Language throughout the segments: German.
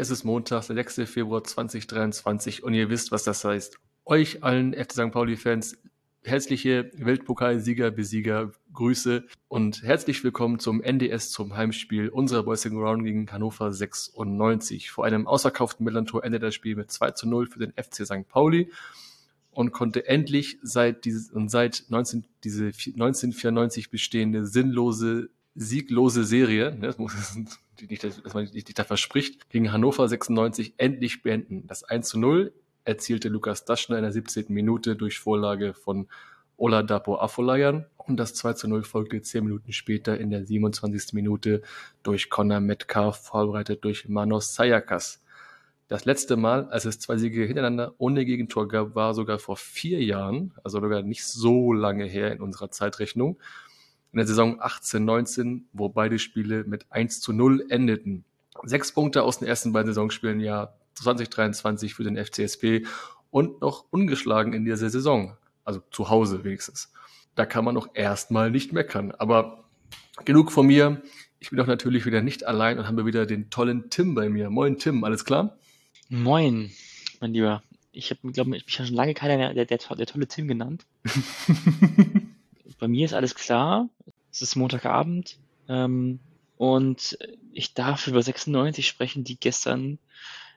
Es ist Montag, der 6. Februar 2023 und ihr wisst, was das heißt. Euch allen FC St. Pauli-Fans herzliche Weltpokalsieger, Besieger, Grüße und herzlich willkommen zum NDS zum Heimspiel unserer Boys in Ground gegen Hannover 96. Vor einem ausverkauften Millantor endet das Spiel mit 2 zu 0 für den FC St. Pauli und konnte endlich seit dieses, und seit 19, diese 1994 bestehende sinnlose, sieglose Serie, ne, das muss, nicht, dass man nicht, da verspricht, gegen Hannover 96 endlich beenden. Das 1 zu 0 erzielte Lukas Daschner in der 17. Minute durch Vorlage von Oladapo Afolayan und das 2 zu 0 folgte 10 Minuten später in der 27. Minute durch Connor Metcalf, vorbereitet durch Manos Sayakas. Das letzte Mal, als es zwei Siege hintereinander ohne Gegentor gab, war sogar vor vier Jahren, also sogar nicht so lange her in unserer Zeitrechnung, in der Saison 18-19, wo beide Spiele mit 1 zu 0 endeten. Sechs Punkte aus den ersten beiden Saisonspielen ja 2023 für den FCSP und noch ungeschlagen in dieser Saison. Also zu Hause wenigstens. Da kann man noch erstmal nicht meckern. Aber genug von mir. Ich bin doch natürlich wieder nicht allein und habe wieder den tollen Tim bei mir. Moin Tim, alles klar? Moin, mein Lieber. Ich habe, glaube ich, mich schon lange keiner der, der, der, tolle Tim genannt. bei mir ist alles klar. Es ist Montagabend. Ähm, und ich darf über 96 sprechen, die gestern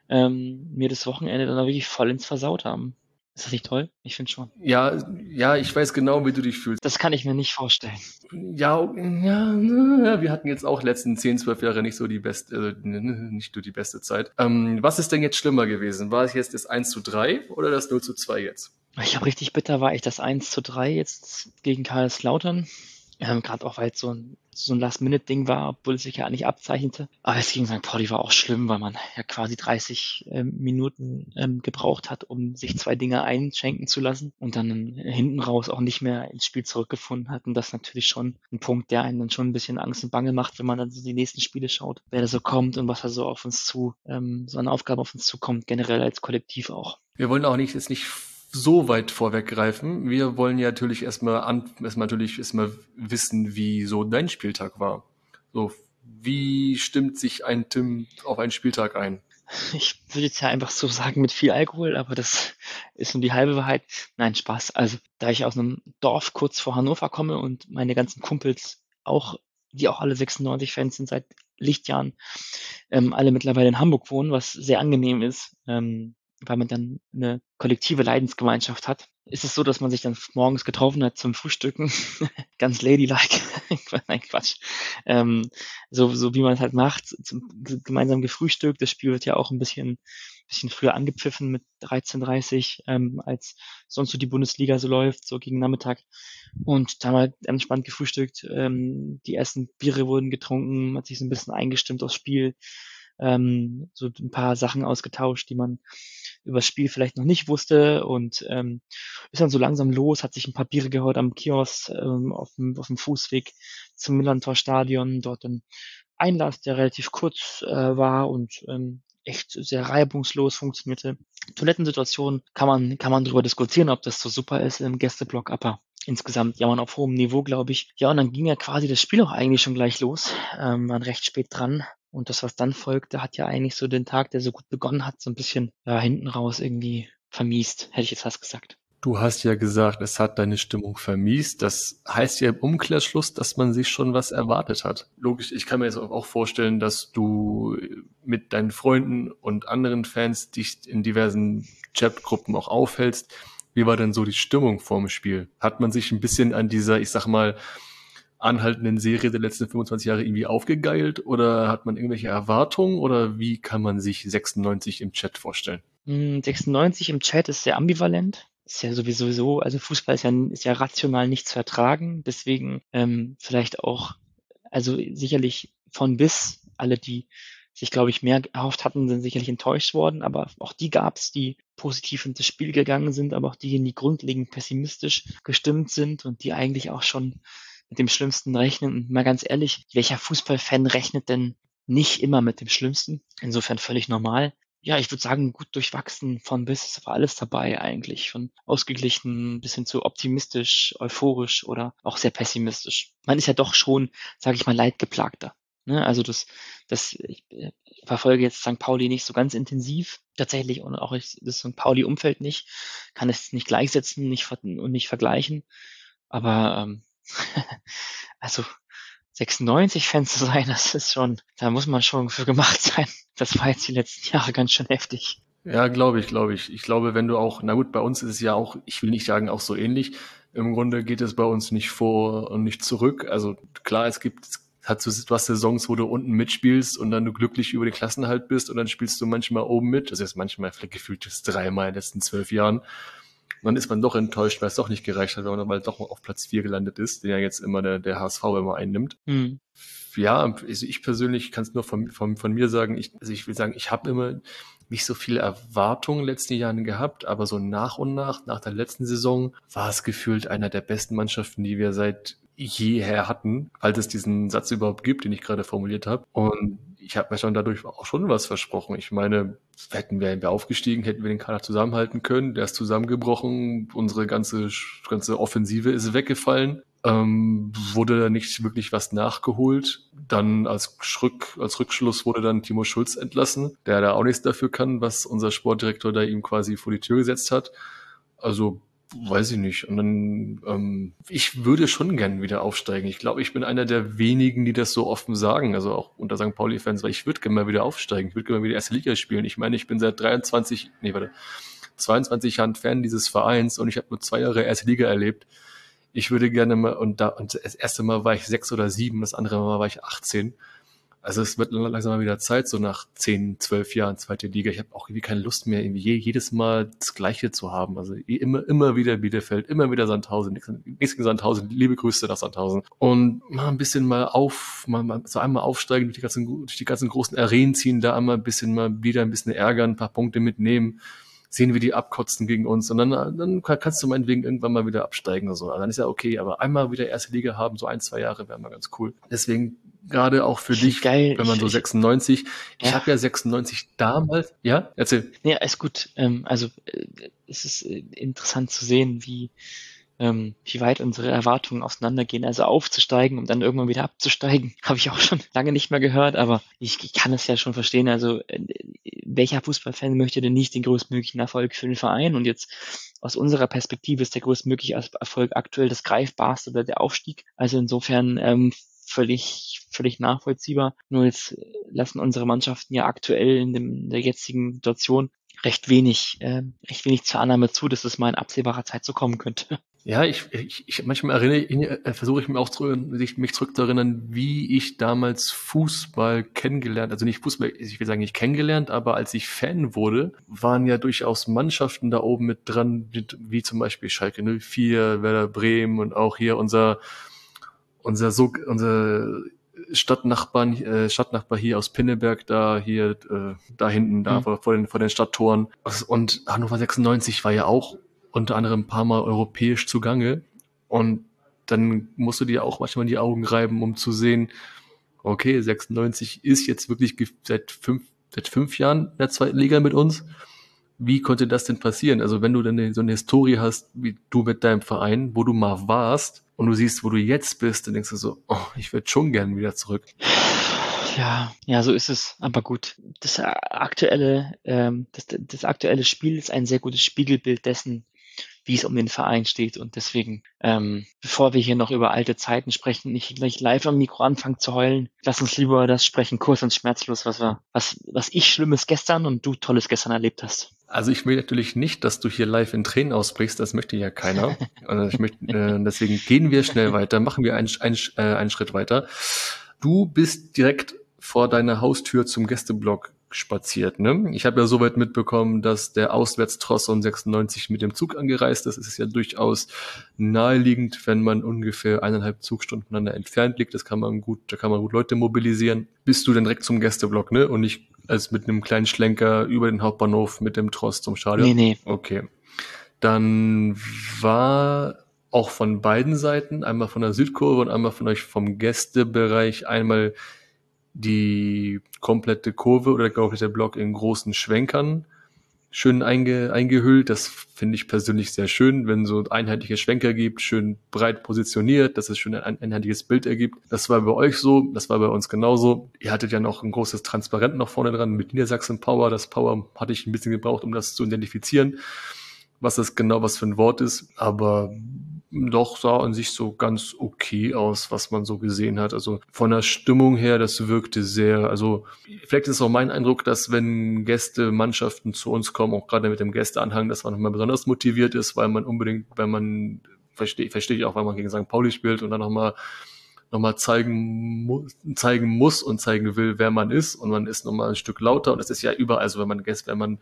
ähm, mir das Wochenende dann wirklich voll ins Versaut haben. Ist das nicht toll? Ich finde schon. Ja, ja, ich weiß genau, wie du dich fühlst. Das kann ich mir nicht vorstellen. Ja, ja, wir hatten jetzt auch letzten 10, 12 Jahre nicht so die beste, also nicht nur die beste Zeit. Ähm, was ist denn jetzt schlimmer gewesen? War es jetzt das 1 zu 3 oder das 0 zu 2 jetzt? Ich habe richtig bitter, war ich das 1 zu 3 jetzt gegen Karlslautern. Ähm, Gerade auch, weil es so ein, so ein Last-Minute-Ding war, obwohl es sich ja nicht abzeichnete. Aber es gegen St. Pauli war auch schlimm, weil man ja quasi 30 ähm, Minuten ähm, gebraucht hat, um sich zwei Dinge einschenken zu lassen und dann hinten raus auch nicht mehr ins Spiel zurückgefunden hat. Und das ist natürlich schon ein Punkt, der einen dann schon ein bisschen Angst und Bange macht, wenn man dann so die nächsten Spiele schaut, wer da so kommt und was da so auf uns zu, ähm, so eine Aufgabe auf uns zukommt, generell als Kollektiv auch. Wir wollen auch nicht, jetzt nicht so weit vorweggreifen. Wir wollen ja natürlich erstmal an, erstmal natürlich erstmal wissen, wie so dein Spieltag war. So, wie stimmt sich ein Tim auf einen Spieltag ein? Ich würde jetzt ja einfach so sagen mit viel Alkohol, aber das ist nur die halbe Wahrheit. Nein, Spaß. Also, da ich aus einem Dorf kurz vor Hannover komme und meine ganzen Kumpels auch, die auch alle 96 Fans sind seit Lichtjahren, ähm, alle mittlerweile in Hamburg wohnen, was sehr angenehm ist. Ähm, weil man dann eine kollektive Leidensgemeinschaft hat, ist es so, dass man sich dann morgens getroffen hat zum Frühstücken, ganz ladylike, nein Quatsch, ähm, so, so wie man es halt macht, zum, gemeinsam gefrühstückt. Das Spiel wird ja auch ein bisschen, bisschen früher angepfiffen mit 13.30 ähm, als sonst so die Bundesliga so läuft, so gegen Nachmittag. Und da haben wir entspannt gefrühstückt, ähm, die ersten Biere wurden getrunken, hat sich so ein bisschen eingestimmt aufs Spiel, ähm, so ein paar Sachen ausgetauscht, die man über das Spiel vielleicht noch nicht wusste und ähm, ist dann so langsam los, hat sich ein paar Biere geholt am Kiosk ähm, auf, dem, auf dem Fußweg zum Millantor Stadion, dort ein Einlass, der relativ kurz äh, war und ähm, echt sehr reibungslos funktionierte. Toilettensituation kann man, kann man darüber diskutieren, ob das so super ist im Gästeblock, aber insgesamt jammern auf hohem Niveau, glaube ich. Ja, und dann ging ja quasi das Spiel auch eigentlich schon gleich los. Ähm, waren recht spät dran. Und das, was dann folgte, hat ja eigentlich so den Tag, der so gut begonnen hat, so ein bisschen ja, hinten raus irgendwie vermiest, hätte ich jetzt fast gesagt. Du hast ja gesagt, es hat deine Stimmung vermiest. Das heißt ja im Umkehrschluss, dass man sich schon was erwartet hat. Logisch, ich kann mir jetzt auch vorstellen, dass du mit deinen Freunden und anderen Fans dich in diversen Chatgruppen auch aufhältst. Wie war denn so die Stimmung vorm Spiel? Hat man sich ein bisschen an dieser, ich sag mal, anhaltenden Serie der letzten 25 Jahre irgendwie aufgegeilt oder hat man irgendwelche Erwartungen oder wie kann man sich 96 im Chat vorstellen? 96 hm, im Chat ist sehr ambivalent. Ist ja sowieso so, also Fußball ist ja, ist ja rational nicht zu ertragen, deswegen ähm, vielleicht auch, also sicherlich von bis, alle, die sich, glaube ich, mehr erhofft hatten, sind sicherlich enttäuscht worden, aber auch die gab es, die positiv in das Spiel gegangen sind, aber auch die, die grundlegend pessimistisch gestimmt sind und die eigentlich auch schon mit dem Schlimmsten rechnen. Und mal ganz ehrlich, welcher Fußballfan rechnet denn nicht immer mit dem Schlimmsten? Insofern völlig normal. ja, ich würde sagen, gut durchwachsen von bis war alles dabei eigentlich. Von ausgeglichen bis hin zu optimistisch, euphorisch oder auch sehr pessimistisch. Man ist ja doch schon, sage ich mal, leidgeplagter. Ne? Also das, das ich, ich verfolge jetzt St. Pauli nicht so ganz intensiv tatsächlich und auch ich, das St. Pauli-Umfeld nicht, kann es nicht gleichsetzen nicht, und nicht vergleichen. Aber ähm, also 96 Fans zu sein, das ist schon, da muss man schon für gemacht sein. Das war jetzt die letzten Jahre ganz schön heftig. Ja, glaube ich, glaube ich. Ich glaube, wenn du auch, na gut, bei uns ist es ja auch, ich will nicht sagen, auch so ähnlich. Im Grunde geht es bei uns nicht vor und nicht zurück. Also klar, es gibt, hat so, hast Saisons, wo du unten mitspielst und dann du glücklich über die Klassenhalt bist und dann spielst du manchmal oben mit. Das ist manchmal vielleicht gefühlt das dreimal in den letzten zwölf Jahren dann ist man doch enttäuscht, weil es doch nicht gereicht hat, weil man doch auf Platz 4 gelandet ist, den ja jetzt immer der, der HSV immer einnimmt. Mhm. Ja, also ich persönlich kann es nur von, von, von mir sagen, ich, also ich will sagen, ich habe immer nicht so viele Erwartungen in den letzten Jahren gehabt, aber so nach und nach, nach der letzten Saison, war es gefühlt einer der besten Mannschaften, die wir seit jeher hatten, falls es diesen Satz überhaupt gibt, den ich gerade formuliert habe. Und ich habe mir schon dadurch auch schon was versprochen. Ich meine, hätten wir, wir aufgestiegen, hätten wir den Kader zusammenhalten können. Der ist zusammengebrochen. Unsere ganze, ganze Offensive ist weggefallen. Ähm, wurde da nicht wirklich was nachgeholt. Dann als, Rück, als Rückschluss wurde dann Timo Schulz entlassen, der da auch nichts dafür kann, was unser Sportdirektor da ihm quasi vor die Tür gesetzt hat. Also weiß ich nicht. Und dann, ähm, ich würde schon gern wieder aufsteigen. Ich glaube, ich bin einer der wenigen, die das so offen sagen, also auch unter St. Pauli-Fans, weil ich würde gerne mal wieder aufsteigen. Ich würde gerne mal wieder erste Liga spielen. Ich meine, ich bin seit 23, nee, warte, 22 Jahren Fan dieses Vereins und ich habe nur zwei Jahre erste Liga erlebt. Ich würde gerne mal, und da, und das erste Mal war ich sechs oder sieben, das andere Mal war ich 18. Also es wird langsam mal wieder Zeit, so nach zehn, zwölf Jahren zweite Liga. Ich habe auch irgendwie keine Lust mehr, irgendwie jedes Mal das Gleiche zu haben. Also immer, immer wieder Bielefeld, immer wieder Sandhausen, nichts gegen Sandhausen, liebe Grüße nach Sandhausen. Und mal ein bisschen mal auf, mal, mal so einmal aufsteigen, durch die ganzen, durch die ganzen großen Arenen ziehen, da einmal ein bisschen mal wieder ein bisschen ärgern, ein paar Punkte mitnehmen sehen wir die abkotzen gegen uns und dann, dann kannst du meinetwegen irgendwann mal wieder absteigen oder so. Also dann ist ja okay, aber einmal wieder erste Liga haben, so ein, zwei Jahre wäre mal ganz cool. Deswegen gerade auch für dich, geil. wenn man so 96, ich ja. habe ja 96 damals, ja, erzähl. Ja, ist gut. Ähm, also äh, es ist äh, interessant zu sehen, wie ähm, wie weit unsere Erwartungen auseinandergehen. Also aufzusteigen und dann irgendwann wieder abzusteigen, habe ich auch schon lange nicht mehr gehört, aber ich, ich kann es ja schon verstehen. Also äh, welcher Fußballfan möchte denn nicht den größtmöglichen Erfolg für den Verein? Und jetzt aus unserer Perspektive ist der größtmögliche Erfolg aktuell das greifbarste oder der Aufstieg. Also insofern ähm, völlig, völlig nachvollziehbar. Nur jetzt lassen unsere Mannschaften ja aktuell in, dem, in der jetzigen Situation recht wenig, äh, recht wenig zur Annahme zu, dass es mal in absehbarer Zeit so kommen könnte. Ja, ich, ich, ich manchmal erinnere, äh, versuche ich mir auch zu, mich zurückzuerinnern, wie ich damals Fußball kennengelernt, also nicht Fußball, ich will sagen nicht kennengelernt, aber als ich Fan wurde, waren ja durchaus Mannschaften da oben mit dran, wie zum Beispiel Schalke 04, Werder Bremen und auch hier unser unser so unser Stadtnachbarn, äh, Stadtnachbar hier aus Pinneberg, da hier, äh, da hinten, da mhm. vor, den, vor den Stadttoren. Und Hannover 96 war ja auch unter anderem ein paar Mal europäisch zugange. Und dann musst du dir auch manchmal die Augen reiben, um zu sehen, okay, 96 ist jetzt wirklich seit fünf, seit fünf Jahren in der zweiten Liga mit uns. Wie konnte das denn passieren? Also wenn du dann so eine Historie hast, wie du mit deinem Verein, wo du mal warst, und du siehst, wo du jetzt bist, dann denkst du so, oh, ich würde schon gern wieder zurück. Ja, ja, so ist es. Aber gut, das aktuelle, ähm, das, das aktuelle Spiel ist ein sehr gutes Spiegelbild dessen, wie es um den Verein steht. Und deswegen, ähm, bevor wir hier noch über alte Zeiten sprechen, nicht gleich live am Mikro anfangen zu heulen, lass uns lieber das sprechen, kurz und schmerzlos, was wir, was, was ich Schlimmes gestern und du Tolles gestern erlebt hast. Also ich will natürlich nicht, dass du hier live in Tränen ausbrichst, das möchte ja keiner. Also ich möchte, äh, deswegen gehen wir schnell weiter, machen wir einen, einen, äh, einen Schritt weiter. Du bist direkt vor deiner Haustür zum Gästeblock spaziert. Ne? Ich habe ja soweit mitbekommen, dass der Auswärtstross um 96 mit dem Zug angereist ist. Es ist ja durchaus naheliegend, wenn man ungefähr eineinhalb Zugstunden voneinander entfernt liegt. Das kann man gut, da kann man gut Leute mobilisieren. Bist du denn direkt zum Gästeblock, ne? Und nicht als mit einem kleinen Schlenker über den Hauptbahnhof mit dem Tross zum Stadion? Nee, nee. Okay. Dann war auch von beiden Seiten, einmal von der Südkurve und einmal von euch vom Gästebereich, einmal die komplette Kurve oder der komplette Block in großen Schwenkern schön einge, eingehüllt. Das finde ich persönlich sehr schön, wenn so einheitliche Schwenker gibt, schön breit positioniert, dass es schön ein einheitliches Bild ergibt. Das war bei euch so, das war bei uns genauso. Ihr hattet ja noch ein großes Transparent noch vorne dran mit Niedersachsen Power. Das Power hatte ich ein bisschen gebraucht, um das zu identifizieren, was das genau was für ein Wort ist. Aber doch sah an sich so ganz okay aus, was man so gesehen hat. Also von der Stimmung her, das wirkte sehr, also vielleicht ist es auch mein Eindruck, dass wenn Gäste, Mannschaften zu uns kommen, auch gerade mit dem Gästeanhang, dass man nochmal besonders motiviert ist, weil man unbedingt, wenn man, verstehe versteh ich auch, weil man gegen St. Pauli spielt und dann nochmal nochmal zeigen, mu zeigen muss und zeigen will, wer man ist und man ist nochmal ein Stück lauter und das ist ja überall, also wenn man Gäste, wenn man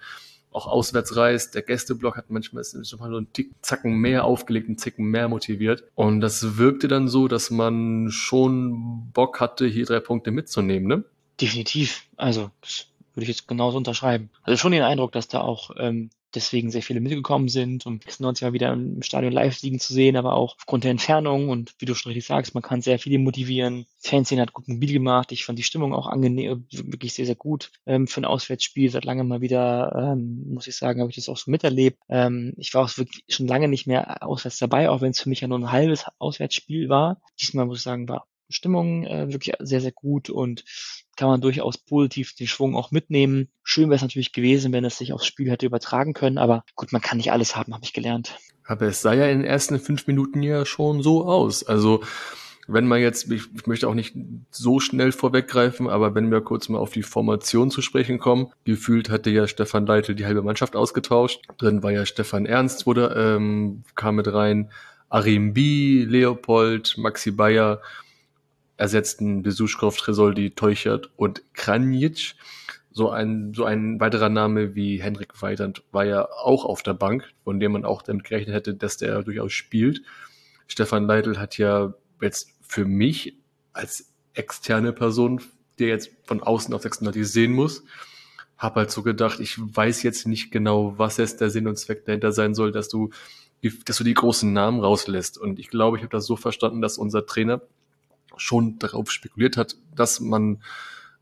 auch auswärts reist. Der Gästeblock hat manchmal ist so einen Tick, Zacken mehr aufgelegt, einen Zicken mehr motiviert. Und das wirkte dann so, dass man schon Bock hatte, hier drei Punkte mitzunehmen, ne? Definitiv. Also, das würde ich jetzt genauso unterschreiben. Also schon den Eindruck, dass da auch ähm, deswegen sehr viele mitgekommen sind, um 96 Mal wieder im Stadion live liegen zu sehen, aber auch aufgrund der Entfernung und wie du schon richtig sagst, man kann sehr viele motivieren. Fanszene hat gut mobil gemacht. Ich fand die Stimmung auch angenehm, wirklich sehr, sehr gut ähm, für ein Auswärtsspiel. Seit langem mal wieder, ähm, muss ich sagen, habe ich das auch so miterlebt. Ähm, ich war auch wirklich schon lange nicht mehr auswärts dabei, auch wenn es für mich ja nur ein halbes Auswärtsspiel war. Diesmal muss ich sagen, war Stimmung äh, wirklich sehr, sehr gut und kann man durchaus positiv den Schwung auch mitnehmen. Schön wäre es natürlich gewesen, wenn es sich aufs Spiel hätte übertragen können, aber gut, man kann nicht alles haben, habe ich gelernt. Aber es sah ja in den ersten fünf Minuten ja schon so aus. Also wenn man jetzt, ich, ich, möchte auch nicht so schnell vorweggreifen, aber wenn wir kurz mal auf die Formation zu sprechen kommen, gefühlt hatte ja Stefan Leitl die halbe Mannschaft ausgetauscht. Drin war ja Stefan Ernst, wurde, ähm, kam mit rein, Arim B, Leopold, Maxi Bayer, ersetzten Besuschkow, Tresoldi, Teuchert und Kranjic. So ein, so ein weiterer Name wie Henrik Weidand war ja auch auf der Bank, von dem man auch damit gerechnet hätte, dass der durchaus spielt. Stefan Leitl hat ja jetzt für mich als externe Person, der jetzt von außen auf 96 sehen muss, habe halt so gedacht, ich weiß jetzt nicht genau, was jetzt der Sinn und Zweck dahinter sein soll, dass du, dass du die großen Namen rauslässt. Und ich glaube, ich habe das so verstanden, dass unser Trainer schon darauf spekuliert hat, dass man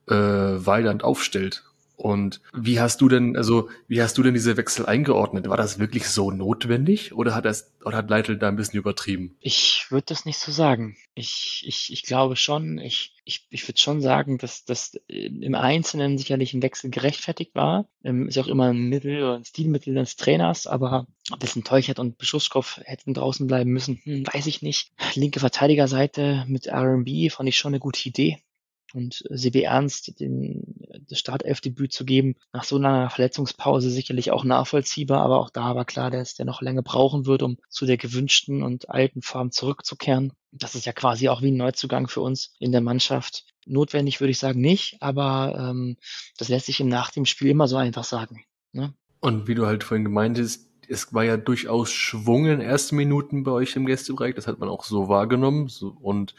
äh, Weiland aufstellt. Und wie hast du denn, also wie hast du denn diese Wechsel eingeordnet? War das wirklich so notwendig oder hat das oder hat Leitl da ein bisschen übertrieben? Ich würde das nicht so sagen. Ich, ich, ich glaube schon, ich, ich, ich würde schon sagen, dass das im Einzelnen sicherlich ein Wechsel gerechtfertigt war. Ähm, ist auch immer ein Mittel oder ein Stilmittel des Trainers, aber ob es ein Teuchert und Beschusskopf hätten draußen bleiben müssen, hm, weiß ich nicht. Linke Verteidigerseite mit RB fand ich schon eine gute Idee und CW Ernst den, das Startelfdebüt zu geben, nach so einer Verletzungspause sicherlich auch nachvollziehbar, aber auch da war klar, dass der noch länger brauchen wird, um zu der gewünschten und alten Form zurückzukehren. Das ist ja quasi auch wie ein Neuzugang für uns in der Mannschaft. Notwendig würde ich sagen nicht, aber ähm, das lässt sich im Nach dem Spiel immer so einfach sagen. Ne? Und wie du halt vorhin gemeint hast, es war ja durchaus Schwung in ersten Minuten bei euch im Gästebereich, das hat man auch so wahrgenommen. So, und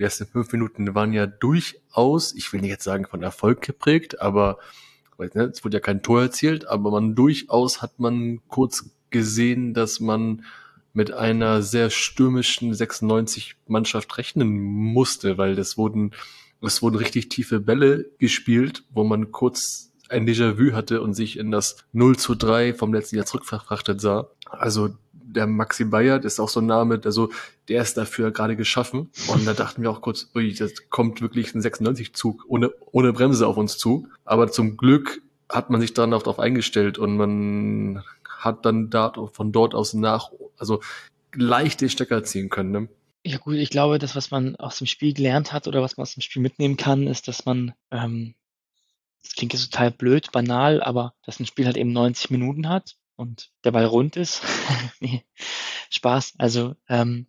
die ersten fünf Minuten waren ja durchaus, ich will nicht jetzt sagen von Erfolg geprägt, aber es wurde ja kein Tor erzielt, aber man durchaus hat man kurz gesehen, dass man mit einer sehr stürmischen 96 Mannschaft rechnen musste, weil das wurden, es wurden richtig tiefe Bälle gespielt, wo man kurz ein Déjà-vu hatte und sich in das 0 zu 3 vom letzten Jahr zurückverfrachtet sah. Also der Maxi Bayer, das ist auch so ein Name, der so, der ist dafür gerade geschaffen. Und da dachten wir auch kurz, ui, das kommt wirklich ein 96-Zug ohne, ohne Bremse auf uns zu. Aber zum Glück hat man sich dann auch darauf eingestellt und man hat dann da, von dort aus nach, also leicht den Stecker ziehen können. Ne? Ja gut, ich glaube, das, was man aus dem Spiel gelernt hat oder was man aus dem Spiel mitnehmen kann, ist, dass man, ähm, das klingt jetzt total blöd, banal, aber dass ein Spiel halt eben 90 Minuten hat und der Ball rund ist. nee, Spaß. Also ähm,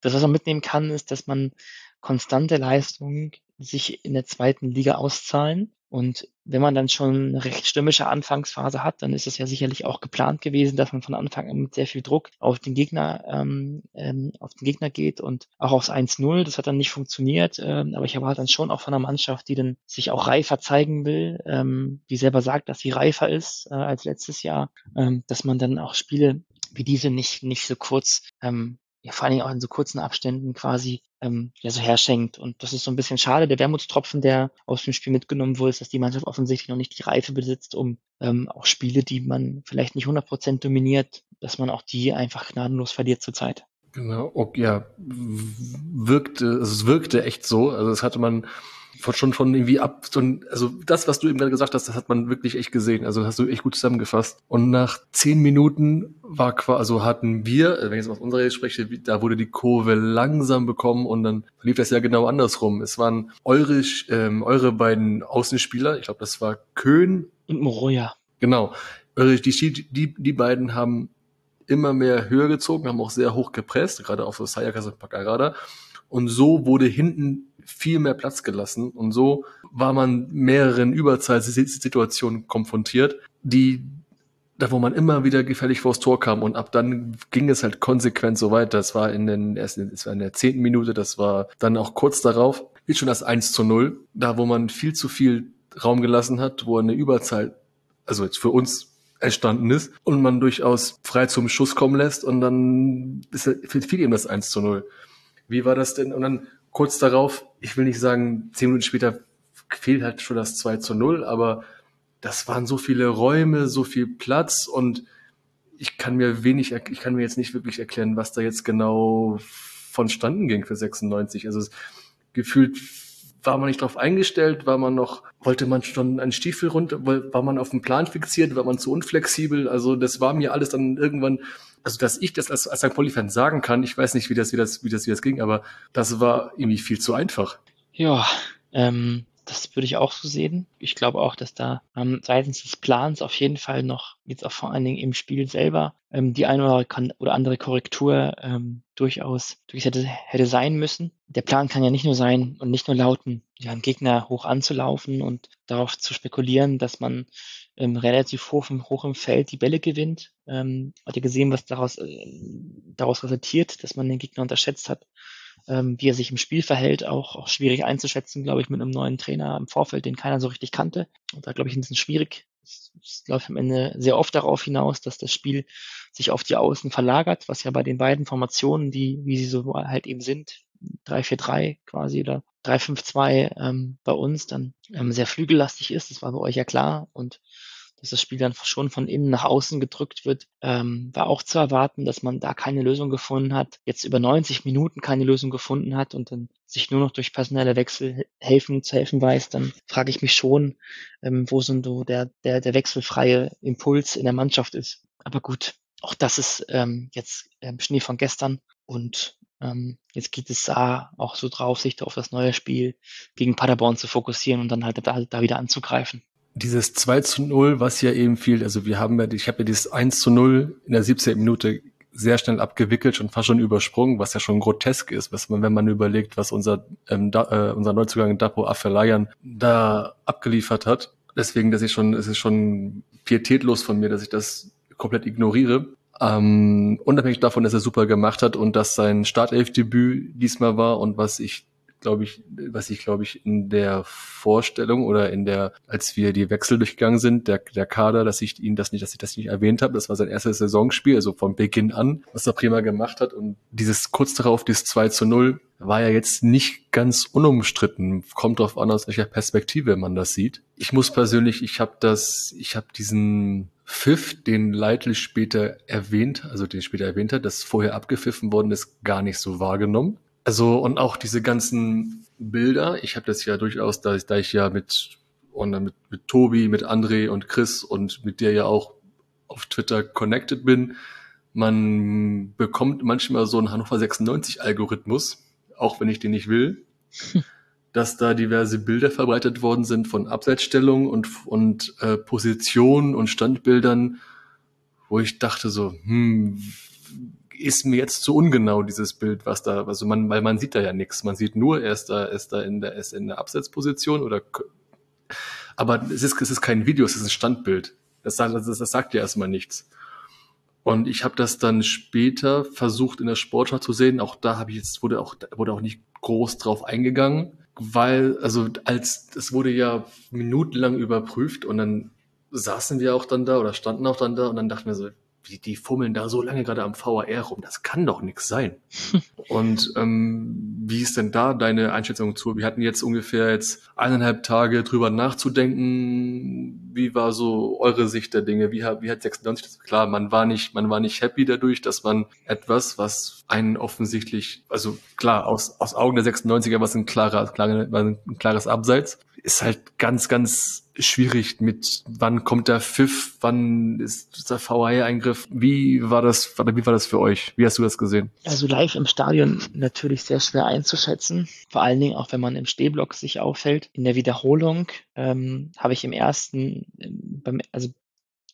das, was man mitnehmen kann, ist, dass man konstante Leistung sich in der zweiten Liga auszahlen. Und wenn man dann schon eine recht stürmische Anfangsphase hat, dann ist es ja sicherlich auch geplant gewesen, dass man von Anfang an mit sehr viel Druck auf den Gegner, ähm, ähm, auf den Gegner geht und auch aufs 1-0. Das hat dann nicht funktioniert. Ähm, aber ich erwarte dann schon auch von einer Mannschaft, die dann sich auch reifer zeigen will, ähm, die selber sagt, dass sie reifer ist äh, als letztes Jahr, ähm, dass man dann auch Spiele wie diese nicht, nicht so kurz ähm, ja, vor Dingen auch in so kurzen Abständen quasi ähm, ja so herschenkt. Und das ist so ein bisschen schade. Der Wermutstropfen, der aus dem Spiel mitgenommen wurde, ist, dass die Mannschaft offensichtlich noch nicht die Reife besitzt, um ähm, auch Spiele, die man vielleicht nicht 100% dominiert, dass man auch die einfach gnadenlos verliert zurzeit. Genau, okay, ja, wirkte, also es wirkte echt so. Also das hatte man schon schon irgendwie ab, so ein, also das, was du eben gerade gesagt hast, das hat man wirklich echt gesehen. Also hast du echt gut zusammengefasst. Und nach zehn Minuten war quasi, also hatten wir, wenn ich jetzt aus unserer Rede spreche, da wurde die Kurve langsam bekommen und dann lief das ja genau andersrum. Es waren eure, ähm, eure beiden Außenspieler, ich glaube, das war Köhn und Moroja. Genau. Die, die, die beiden haben immer mehr höher gezogen, haben auch sehr hoch gepresst, gerade auf so Sayakas und Pakarada. Und so wurde hinten viel mehr Platz gelassen. Und so war man mehreren Überzahlsituationen konfrontiert, die da wo man immer wieder gefährlich vors Tor kam und ab dann ging es halt konsequent so weiter. Das war in den ersten, es war in der zehnten Minute, das war dann auch kurz darauf, hielt schon das 1 zu 0, da wo man viel zu viel Raum gelassen hat, wo eine Überzahl, also jetzt für uns entstanden ist und man durchaus frei zum Schuss kommen lässt und dann ist, fiel ihm das 1 zu 0. Wie war das denn? Und dann kurz darauf, ich will nicht sagen, zehn Minuten später fehlt halt schon das 2 zu 0, aber das waren so viele Räume, so viel Platz und ich kann mir wenig, ich kann mir jetzt nicht wirklich erklären, was da jetzt genau vonstanden ging für 96. Also gefühlt war man nicht darauf eingestellt, war man noch, wollte man schon einen Stiefel runter, war man auf dem Plan fixiert, war man zu unflexibel. Also das war mir alles dann irgendwann, also dass ich das als, als St. Pauli-Fan sagen kann, ich weiß nicht, wie das, wie das, wie das, wie das ging, aber das war irgendwie viel zu einfach. Ja, ähm, das würde ich auch so sehen. Ich glaube auch, dass da ähm, seitens des Plans auf jeden Fall noch, jetzt auch vor allen Dingen im Spiel selber, ähm, die eine oder andere Korrektur ähm, durchaus, durchaus hätte, hätte sein müssen. Der Plan kann ja nicht nur sein und nicht nur lauten, ja, einen Gegner hoch anzulaufen und darauf zu spekulieren, dass man ähm, relativ hoch hoch im Feld die Bälle gewinnt. Ähm, hat ihr gesehen, was daraus, äh, daraus resultiert, dass man den Gegner unterschätzt hat ähm, wie er sich im Spiel verhält, auch, auch schwierig einzuschätzen, glaube ich, mit einem neuen Trainer im Vorfeld, den keiner so richtig kannte. Und da, glaube ich, ein bisschen schwierig. Es, es läuft am Ende sehr oft darauf hinaus, dass das Spiel sich auf die Außen verlagert, was ja bei den beiden Formationen, die, wie sie so halt eben sind, 3-4-3 quasi oder 3-5-2 ähm, bei uns dann ähm, sehr flügellastig ist. Das war bei euch ja klar. Und dass das Spiel dann schon von innen nach außen gedrückt wird, ähm, war auch zu erwarten, dass man da keine Lösung gefunden hat, jetzt über 90 Minuten keine Lösung gefunden hat und dann sich nur noch durch personelle Wechsel helfen zu helfen weiß, dann frage ich mich schon, ähm, wo so der, der, der wechselfreie Impuls in der Mannschaft ist. Aber gut, auch das ist ähm, jetzt ähm, Schnee von gestern und ähm, jetzt geht es da auch so drauf, sich auf das neue Spiel gegen Paderborn zu fokussieren und dann halt da, da wieder anzugreifen dieses 2 zu 0, was ja eben fiel, also wir haben ja, ich habe ja dieses 1 zu 0 in der 17. Minute sehr schnell abgewickelt und fast schon übersprungen, was ja schon grotesk ist, was man, wenn man überlegt, was unser, ähm, da, äh, unser Neuzugang Dapo Afelayan da abgeliefert hat. Deswegen, dass ich schon, es ist schon pietätlos von mir, dass ich das komplett ignoriere. Ähm, unabhängig davon, dass er super gemacht hat und dass sein Startelfdebüt diesmal war und was ich glaube ich, was ich glaube ich in der Vorstellung oder in der, als wir die Wechsel durchgegangen sind, der, der Kader, dass ich ihn das nicht, dass ich das nicht erwähnt habe, das war sein erstes Saisonspiel, also von Beginn an, was er prima gemacht hat und dieses kurz darauf, dieses 2 zu 0, war ja jetzt nicht ganz unumstritten. Kommt drauf an, aus welcher Perspektive man das sieht. Ich muss persönlich, ich habe das, ich habe diesen Pfiff, den Leitl später erwähnt, also den später erwähnt hat, das vorher abgepfiffen worden ist, gar nicht so wahrgenommen. Also und auch diese ganzen Bilder, ich habe das ja durchaus, da ich, da ich ja mit, und mit, mit Tobi, mit André und Chris und mit dir ja auch auf Twitter connected bin, man bekommt manchmal so einen Hannover 96 Algorithmus, auch wenn ich den nicht will, dass da diverse Bilder verbreitet worden sind von Abseitsstellungen und, und äh, Positionen und Standbildern, wo ich dachte so, hm, ist mir jetzt zu ungenau, dieses Bild, was da, also man, weil man sieht da ja nichts. Man sieht nur, er ist da, ist da in der, ist in der Absetzposition oder, aber es ist, es ist kein Video, es ist ein Standbild. Das, sagt, das, das sagt ja erstmal nichts. Und ich habe das dann später versucht in der Sportschau zu sehen. Auch da habe ich jetzt wurde auch wurde auch nicht groß drauf eingegangen, weil also als es wurde ja minutenlang überprüft und dann saßen wir auch dann da oder standen auch dann da und dann dachten wir so, die, die fummeln da so lange gerade am VAR rum, das kann doch nichts sein. Und ähm, wie ist denn da deine Einschätzung zu? Wir hatten jetzt ungefähr jetzt eineinhalb Tage drüber nachzudenken. Wie war so eure Sicht der Dinge? Wie hat, wie hat 96 das? Klar, man war nicht, man war nicht happy dadurch, dass man etwas, was einen offensichtlich, also klar, aus, aus Augen der 96er war es ein klarer, klarer, ein klares Abseits. Ist halt ganz, ganz schwierig mit, wann kommt der Pfiff, wann ist der VAR-Eingriff. Wie war das, wie war das für euch? Wie hast du das gesehen? Also live im Stadion natürlich sehr schwer einzuschätzen. Vor allen Dingen auch, wenn man im Stehblock sich aufhält. In der Wiederholung ähm, habe ich im ersten, beim, also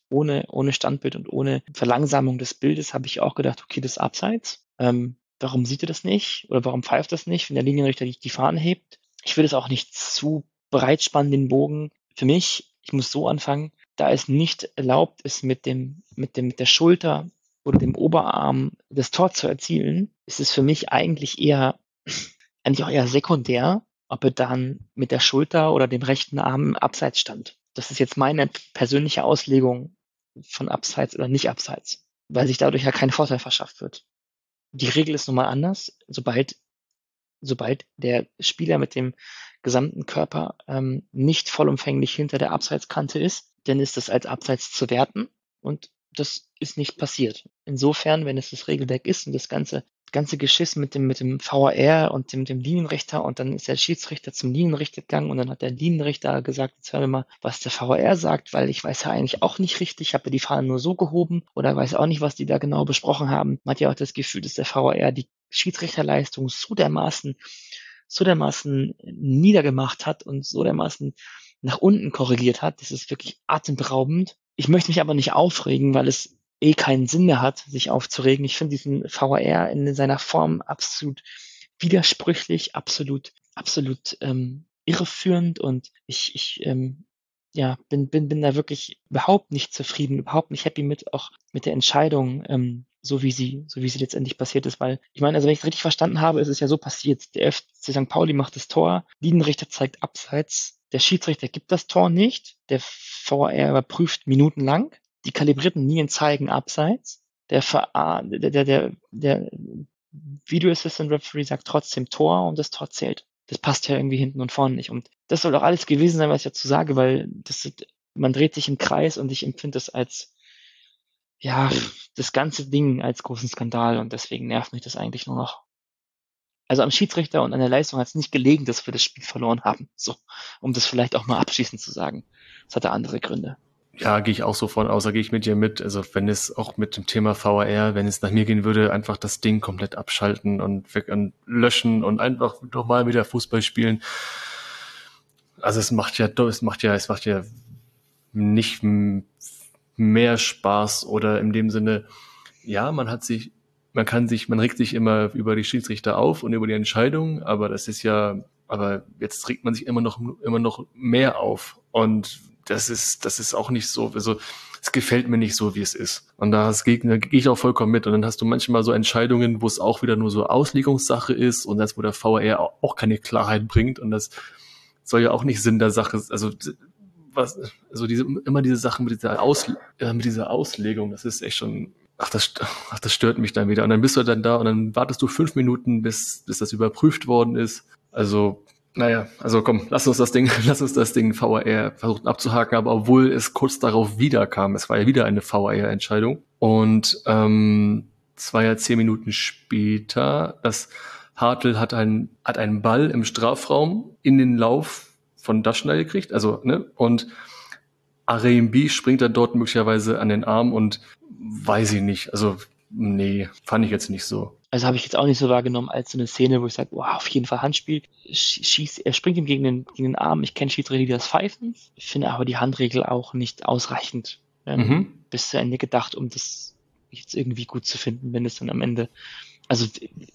ohne, ohne Standbild und ohne Verlangsamung des Bildes habe ich auch gedacht, okay, das ist abseits. Ähm, warum sieht er das nicht? Oder warum pfeift das nicht, wenn der Linienrichter die, die Fahnen hebt? Ich will es auch nicht zu breit spannen, den Bogen für mich, ich muss so anfangen, da es nicht erlaubt ist, mit dem, mit dem, mit der Schulter oder dem Oberarm das Tor zu erzielen, ist es für mich eigentlich eher, eigentlich auch eher sekundär, ob er dann mit der Schulter oder dem rechten Arm Abseits stand. Das ist jetzt meine persönliche Auslegung von Abseits oder nicht Abseits, weil sich dadurch ja kein Vorteil verschafft wird. Die Regel ist nun mal anders. Sobald, sobald der Spieler mit dem gesamten Körper ähm, nicht vollumfänglich hinter der Abseitskante ist, dann ist das als Abseits zu werten und das ist nicht passiert. Insofern, wenn es das Regelwerk ist und das ganze ganze Geschiss mit dem mit dem VAR und dem dem Linienrichter und dann ist der Schiedsrichter zum Linienrichter gegangen und dann hat der Linienrichter gesagt, jetzt hören wir mal, was der VAR sagt, weil ich weiß ja eigentlich auch nicht richtig, ich habe die Fahnen nur so gehoben oder weiß auch nicht, was die da genau besprochen haben. Man hat ja auch das Gefühl, dass der VAR die Schiedsrichterleistung so dermaßen so dermaßen niedergemacht hat und so dermaßen nach unten korrigiert hat. Das ist wirklich atemberaubend. Ich möchte mich aber nicht aufregen, weil es eh keinen Sinn mehr hat, sich aufzuregen. Ich finde diesen VAR in seiner Form absolut widersprüchlich, absolut, absolut ähm, irreführend und ich, ich ähm, ja, bin, bin, bin da wirklich überhaupt nicht zufrieden, überhaupt nicht happy mit, auch mit der Entscheidung, ähm, so wie sie, so wie sie letztendlich passiert ist, weil ich meine, also wenn ich es richtig verstanden habe, ist es ja so passiert. Der FC St. Pauli macht das Tor, Linienrichter zeigt abseits, der Schiedsrichter gibt das Tor nicht, der VR überprüft minutenlang, die kalibrierten Linien zeigen abseits, der, VA, der, der, der, der Video Assistant Referee sagt trotzdem Tor und das Tor zählt. Das passt ja irgendwie hinten und vorne nicht. Und das soll doch alles gewesen sein, was ich dazu sage, weil das, man dreht sich im Kreis und ich empfinde das als ja, das ganze Ding als großen Skandal und deswegen nervt mich das eigentlich nur noch. Also am Schiedsrichter und an der Leistung hat es nicht gelegen, dass wir das Spiel verloren haben. So, um das vielleicht auch mal abschließend zu sagen. Das hatte andere Gründe. Ja, gehe ich auch so von aus, da gehe ich mit dir mit. Also wenn es auch mit dem Thema VAR, wenn es nach mir gehen würde, einfach das Ding komplett abschalten und weg und löschen und einfach nochmal wieder Fußball spielen. Also es macht ja, es macht ja, es macht ja nicht mehr Spaß oder in dem Sinne, ja, man hat sich, man kann sich, man regt sich immer über die Schiedsrichter auf und über die Entscheidung, aber das ist ja, aber jetzt regt man sich immer noch, immer noch mehr auf und das ist, das ist auch nicht so, also, es gefällt mir nicht so, wie es ist. Und da, da gehe ich auch vollkommen mit. Und dann hast du manchmal so Entscheidungen, wo es auch wieder nur so Auslegungssache ist und das, wo der VR auch keine Klarheit bringt. Und das soll ja auch nicht Sinn der Sache. Also was, also diese, immer diese Sachen mit dieser, Aus, äh, mit dieser Auslegung, das ist echt schon, ach das, ach, das stört mich dann wieder. Und dann bist du dann da und dann wartest du fünf Minuten, bis, bis das überprüft worden ist. Also, naja, also komm, lass uns das Ding, lass uns das Ding VAR versuchen abzuhaken, aber obwohl es kurz darauf wieder kam, es war ja wieder eine VAR-Entscheidung. Und ähm, war ja zehn Minuten später, dass Hartl hat einen, hat einen Ball im Strafraum in den Lauf von Daschner gekriegt, also, ne, und R&B springt dann dort möglicherweise an den Arm und weiß ich nicht, also, nee, fand ich jetzt nicht so. Also habe ich jetzt auch nicht so wahrgenommen als so eine Szene, wo ich sage, wow, auf jeden Fall Handspiel. Schießt, er springt ihm gegen den, gegen den Arm. Ich kenne Schiedsrichter, die das pfeifen. Ich finde aber die Handregel auch nicht ausreichend ähm, mhm. bis zu Ende gedacht, um das jetzt irgendwie gut zu finden, wenn es dann am Ende also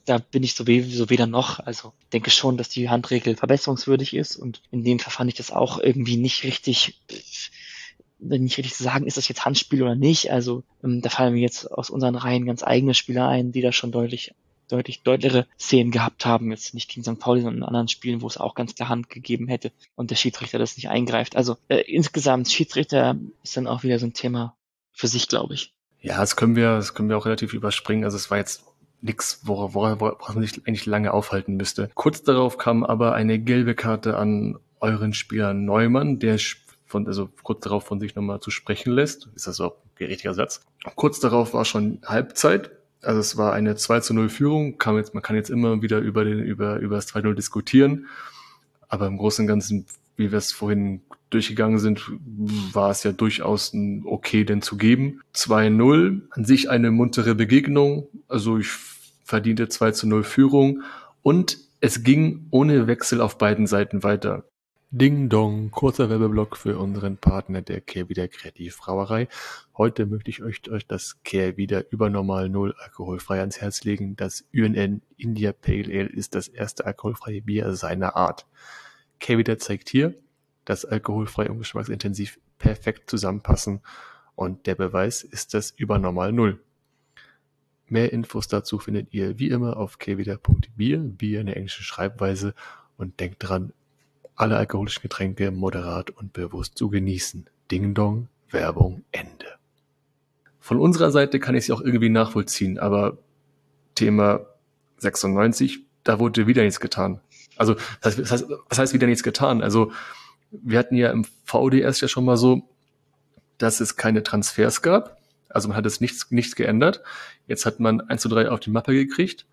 da bin ich so, we so weder noch. Also denke schon, dass die Handregel verbesserungswürdig ist und in dem Fall fand ich das auch irgendwie nicht richtig, wenn nicht richtig zu sagen, ist das jetzt Handspiel oder nicht. Also ähm, da fallen mir jetzt aus unseren Reihen ganz eigene Spieler ein, die da schon deutlich deutlich deutlichere Szenen gehabt haben, jetzt nicht gegen St. Pauli, sondern in anderen Spielen, wo es auch ganz klar Hand gegeben hätte und der Schiedsrichter das nicht eingreift. Also äh, insgesamt Schiedsrichter ist dann auch wieder so ein Thema für sich, glaube ich. Ja, das können wir, das können wir auch relativ überspringen. Also es war jetzt nichts, worauf, worauf, worauf man sich eigentlich lange aufhalten müsste. Kurz darauf kam aber eine gelbe Karte an euren Spieler Neumann, der von, also kurz darauf von sich nochmal zu sprechen lässt. Ist das auch ein richtiger Satz? Kurz darauf war schon Halbzeit. Also es war eine 2 zu 0 Führung. Kann jetzt, man kann jetzt immer wieder über, den, über, über das 2-0 diskutieren. Aber im Großen und Ganzen, wie wir es vorhin durchgegangen sind, war es ja durchaus ein okay denn zu geben. 2-0, an sich eine muntere Begegnung. Also ich verdiente 2 zu 0 Führung und es ging ohne Wechsel auf beiden Seiten weiter. Ding Dong, kurzer Werbeblock für unseren Partner der Kehrwieder Kreativbrauerei. Heute möchte ich euch, euch das Kehrwieder Übernormal Null alkoholfrei ans Herz legen. Das UNN India Pale Ale ist das erste alkoholfreie Bier seiner Art. Kehrwieder zeigt hier, dass alkoholfrei und geschmacksintensiv perfekt zusammenpassen und der Beweis ist das Übernormal Null. Mehr Infos dazu findet ihr wie immer auf kehrwieder.bier, Bier in der englischen Schreibweise und denkt dran, alle alkoholischen Getränke moderat und bewusst zu genießen. Ding Dong, Werbung, Ende. Von unserer Seite kann ich es auch irgendwie nachvollziehen, aber Thema 96, da wurde wieder nichts getan. Also, das heißt, was heißt wieder nichts getan? Also, wir hatten ja im VDS ja schon mal so, dass es keine Transfers gab. Also man hat es nichts, nichts geändert. Jetzt hat man 1 zu 3 auf die Mappe gekriegt,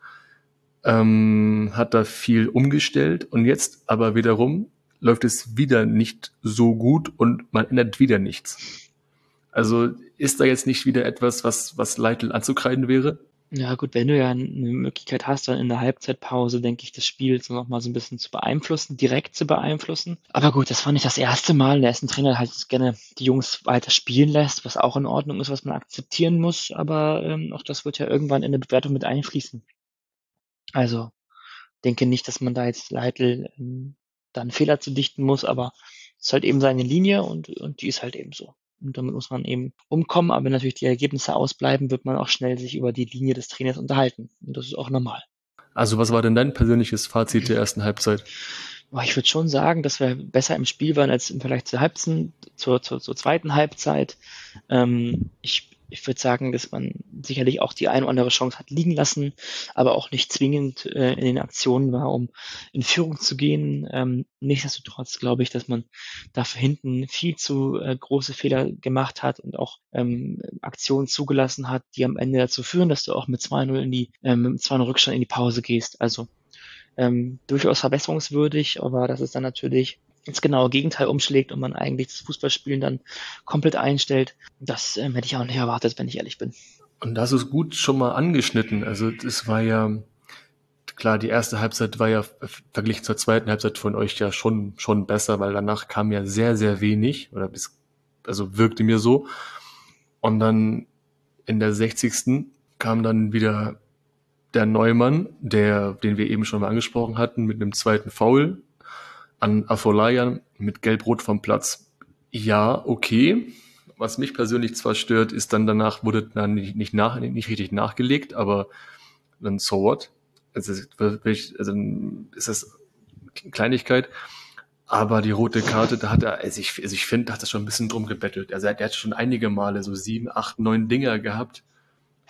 ähm, hat da viel umgestellt und jetzt aber wiederum läuft es wieder nicht so gut und man ändert wieder nichts. Also ist da jetzt nicht wieder etwas, was, was Leitl anzukreiden wäre? Ja, gut, wenn du ja eine Möglichkeit hast, dann in der Halbzeitpause, denke ich, das Spiel so noch mal so ein bisschen zu beeinflussen, direkt zu beeinflussen. Aber gut, das war nicht das erste Mal. Der erste Trainer halt gerne die Jungs weiter spielen lässt, was auch in Ordnung ist, was man akzeptieren muss. Aber ähm, auch das wird ja irgendwann in der Bewertung mit einfließen. Also denke nicht, dass man da jetzt Leitl ähm, dann Fehler zu dichten muss, aber es ist halt eben seine Linie und, und die ist halt eben so. Und damit muss man eben umkommen, aber wenn natürlich die Ergebnisse ausbleiben, wird man auch schnell sich über die Linie des Trainers unterhalten. Und das ist auch normal. Also was war denn dein persönliches Fazit der ersten Halbzeit? Ich würde schon sagen, dass wir besser im Spiel waren als im Vergleich zur, Halbzen, zur, zur, zur zweiten Halbzeit. Ähm, ich ich würde sagen, dass man sicherlich auch die eine oder andere Chance hat liegen lassen, aber auch nicht zwingend äh, in den Aktionen war, um in Führung zu gehen. Ähm, nichtsdestotrotz glaube ich, dass man dafür hinten viel zu äh, große Fehler gemacht hat und auch ähm, Aktionen zugelassen hat, die am Ende dazu führen, dass du auch mit 2-0 in die, ähm, mit 2-0 Rückstand in die Pause gehst. Also ähm, durchaus verbesserungswürdig, aber das ist dann natürlich ins genaue Gegenteil umschlägt und man eigentlich das Fußballspielen dann komplett einstellt. Das ähm, hätte ich auch nicht erwartet, wenn ich ehrlich bin. Und das ist gut schon mal angeschnitten. Also das war ja klar, die erste Halbzeit war ja verglichen zur zweiten Halbzeit von euch ja schon schon besser, weil danach kam ja sehr sehr wenig oder bis also wirkte mir so. Und dann in der 60. kam dann wieder der Neumann, der den wir eben schon mal angesprochen hatten mit einem zweiten Foul an Afolayan mit Gelb-Rot vom Platz. Ja, okay. Was mich persönlich zwar stört, ist dann danach wurde dann nicht, nicht, nach, nicht richtig nachgelegt, aber dann so what? Also, also ist das Kleinigkeit. Aber die rote Karte, da hat er, also ich, also ich finde, da hat er schon ein bisschen drum gebettelt. Also er hat schon einige Male so sieben, acht, neun Dinger gehabt,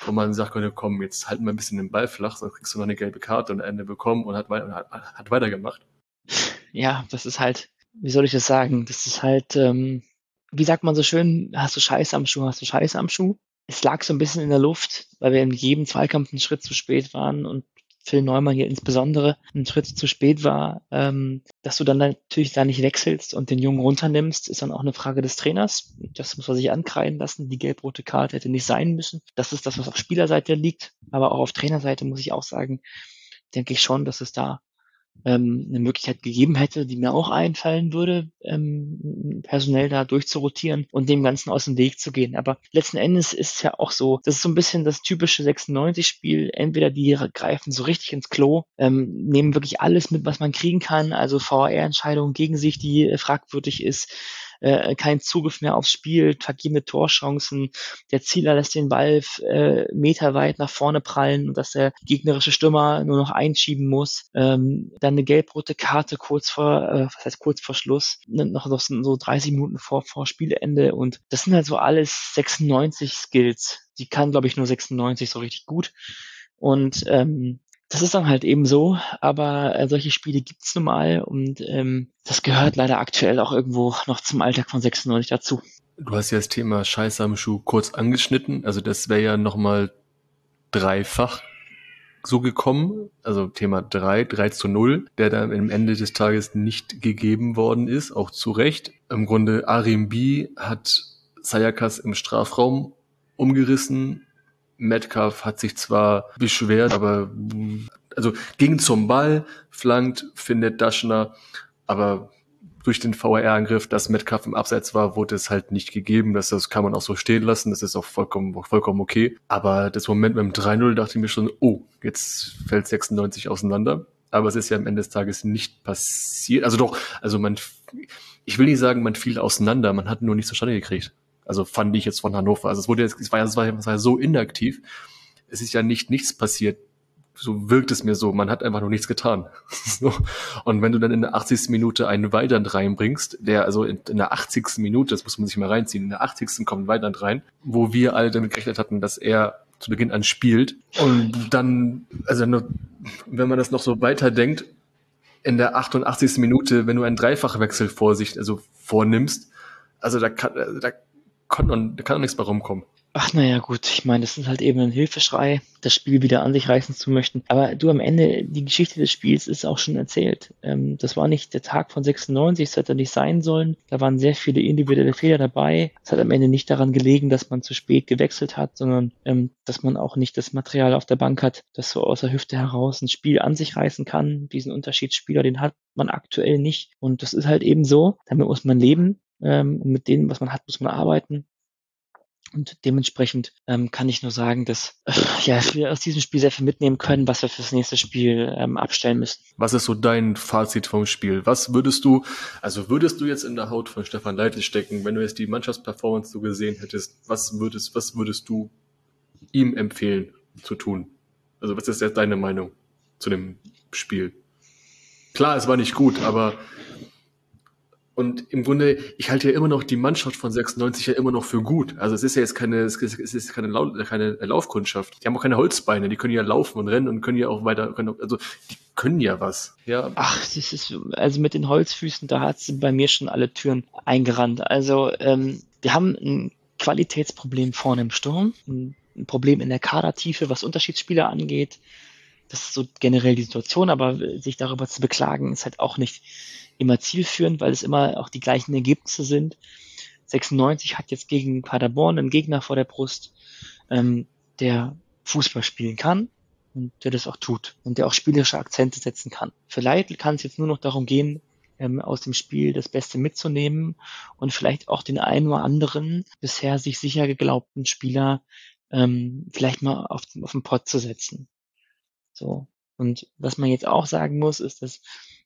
wo man sagt, komm, jetzt halten wir ein bisschen den Ball flach, sonst kriegst du noch eine gelbe Karte und Ende bekommen und hat, hat, hat weitergemacht ja, das ist halt, wie soll ich das sagen? Das ist halt, ähm, wie sagt man so schön, hast du Scheiße am Schuh, hast du Scheiße am Schuh? Es lag so ein bisschen in der Luft, weil wir in jedem Zweikampf einen Schritt zu spät waren und Phil Neumann hier insbesondere einen Schritt zu spät war, ähm, dass du dann natürlich da nicht wechselst und den Jungen runternimmst, ist dann auch eine Frage des Trainers. Das muss man sich ankreiden lassen. Die gelb-rote Karte hätte nicht sein müssen. Das ist das, was auf Spielerseite liegt. Aber auch auf Trainerseite muss ich auch sagen, denke ich schon, dass es da ähm, eine Möglichkeit gegeben hätte, die mir auch einfallen würde, ähm, personell da durchzurotieren und dem Ganzen aus dem Weg zu gehen. Aber letzten Endes ist es ja auch so, das ist so ein bisschen das typische 96-Spiel. Entweder die greifen so richtig ins Klo, ähm, nehmen wirklich alles mit, was man kriegen kann, also VR-Entscheidungen gegen sich, die fragwürdig ist, äh, kein Zugriff mehr aufs Spiel, vergebene Torchancen, der Zieler lässt den Ball äh, meterweit nach vorne prallen und dass der gegnerische Stürmer nur noch einschieben muss. Ähm, dann eine gelb-rote Karte kurz vor, äh, was heißt kurz vor Schluss, ne, noch, noch so 30 Minuten vor, vor Spielende und das sind halt so alles 96 Skills. Die kann, glaube ich, nur 96 so richtig gut. Und ähm, das ist dann halt eben so, aber äh, solche Spiele gibt's nun mal und ähm, das gehört leider aktuell auch irgendwo noch zum Alltag von 96 dazu. Du hast ja das Thema Scheiß am Schuh kurz angeschnitten, also das wäre ja nochmal dreifach so gekommen, also Thema 3, 3 zu 0, der dann am Ende des Tages nicht gegeben worden ist, auch zu Recht. Im Grunde Arim B hat Sayakas im Strafraum umgerissen, Metcalf hat sich zwar beschwert, aber also ging zum Ball, flankt, findet Daschner, aber durch den VR-Angriff, dass Metcalf im Abseits war, wurde es halt nicht gegeben. Das, das kann man auch so stehen lassen. Das ist auch vollkommen, vollkommen okay. Aber das Moment mit dem 3-0 dachte ich mir schon, oh, jetzt fällt 96 auseinander. Aber es ist ja am Ende des Tages nicht passiert. Also doch, also man, ich will nicht sagen, man fiel auseinander, man hat nur nicht zustande gekriegt. Also fand ich jetzt von Hannover. Also es wurde jetzt, es war, es war, es war so inaktiv. Es ist ja nicht nichts passiert. So wirkt es mir so. Man hat einfach noch nichts getan. Und wenn du dann in der 80. Minute einen Weidand reinbringst, der also in, in der 80. Minute, das muss man sich mal reinziehen, in der 80. kommt ein Weidand rein, wo wir alle damit gerechnet hatten, dass er zu Beginn an spielt. Und dann, also wenn man das noch so weiterdenkt, in der 88. Minute, wenn du einen Dreifachwechsel vor sich, also vornimmst, also da kann, da kann, da kann doch nichts mehr rumkommen. Ach naja, gut, ich meine, das ist halt eben ein Hilfeschrei, das Spiel wieder an sich reißen zu möchten. Aber du am Ende, die Geschichte des Spiels ist auch schon erzählt. Ähm, das war nicht der Tag von 96, das hätte nicht sein sollen. Da waren sehr viele individuelle Fehler dabei. Es hat am Ende nicht daran gelegen, dass man zu spät gewechselt hat, sondern ähm, dass man auch nicht das Material auf der Bank hat, das so aus der Hüfte heraus ein Spiel an sich reißen kann. Diesen Unterschiedsspieler, den hat man aktuell nicht. Und das ist halt eben so. Damit muss man leben. Ähm, und mit dem, was man hat, muss man arbeiten. Und dementsprechend ähm, kann ich nur sagen, dass äh, ja, wir aus diesem Spiel sehr viel mitnehmen können, was wir fürs nächste Spiel ähm, abstellen müssen. Was ist so dein Fazit vom Spiel? Was würdest du, also würdest du jetzt in der Haut von Stefan Leitl stecken, wenn du jetzt die Mannschaftsperformance so gesehen hättest, was würdest, was würdest du ihm empfehlen zu tun? Also was ist jetzt deine Meinung zu dem Spiel? Klar, es war nicht gut, aber und im Grunde, ich halte ja immer noch die Mannschaft von 96 ja immer noch für gut. Also es ist ja jetzt keine, es ist keine, Lau keine Laufkundschaft. Die haben auch keine Holzbeine, die können ja laufen und rennen und können ja auch weiter, können, also die können ja was. Ja. Ach, das ist, also mit den Holzfüßen, da hat bei mir schon alle Türen eingerannt. Also ähm, wir haben ein Qualitätsproblem vorne im Sturm, ein Problem in der Kadertiefe, was Unterschiedsspieler angeht. Das ist so generell die Situation, aber sich darüber zu beklagen, ist halt auch nicht immer zielführend, weil es immer auch die gleichen Ergebnisse sind. 96 hat jetzt gegen Paderborn einen Gegner vor der Brust, ähm, der Fußball spielen kann und der das auch tut und der auch spielerische Akzente setzen kann. Leitl kann es jetzt nur noch darum gehen, ähm, aus dem Spiel das Beste mitzunehmen und vielleicht auch den einen oder anderen bisher sich sicher geglaubten Spieler ähm, vielleicht mal auf, auf den Pott zu setzen. So. Und was man jetzt auch sagen muss, ist, dass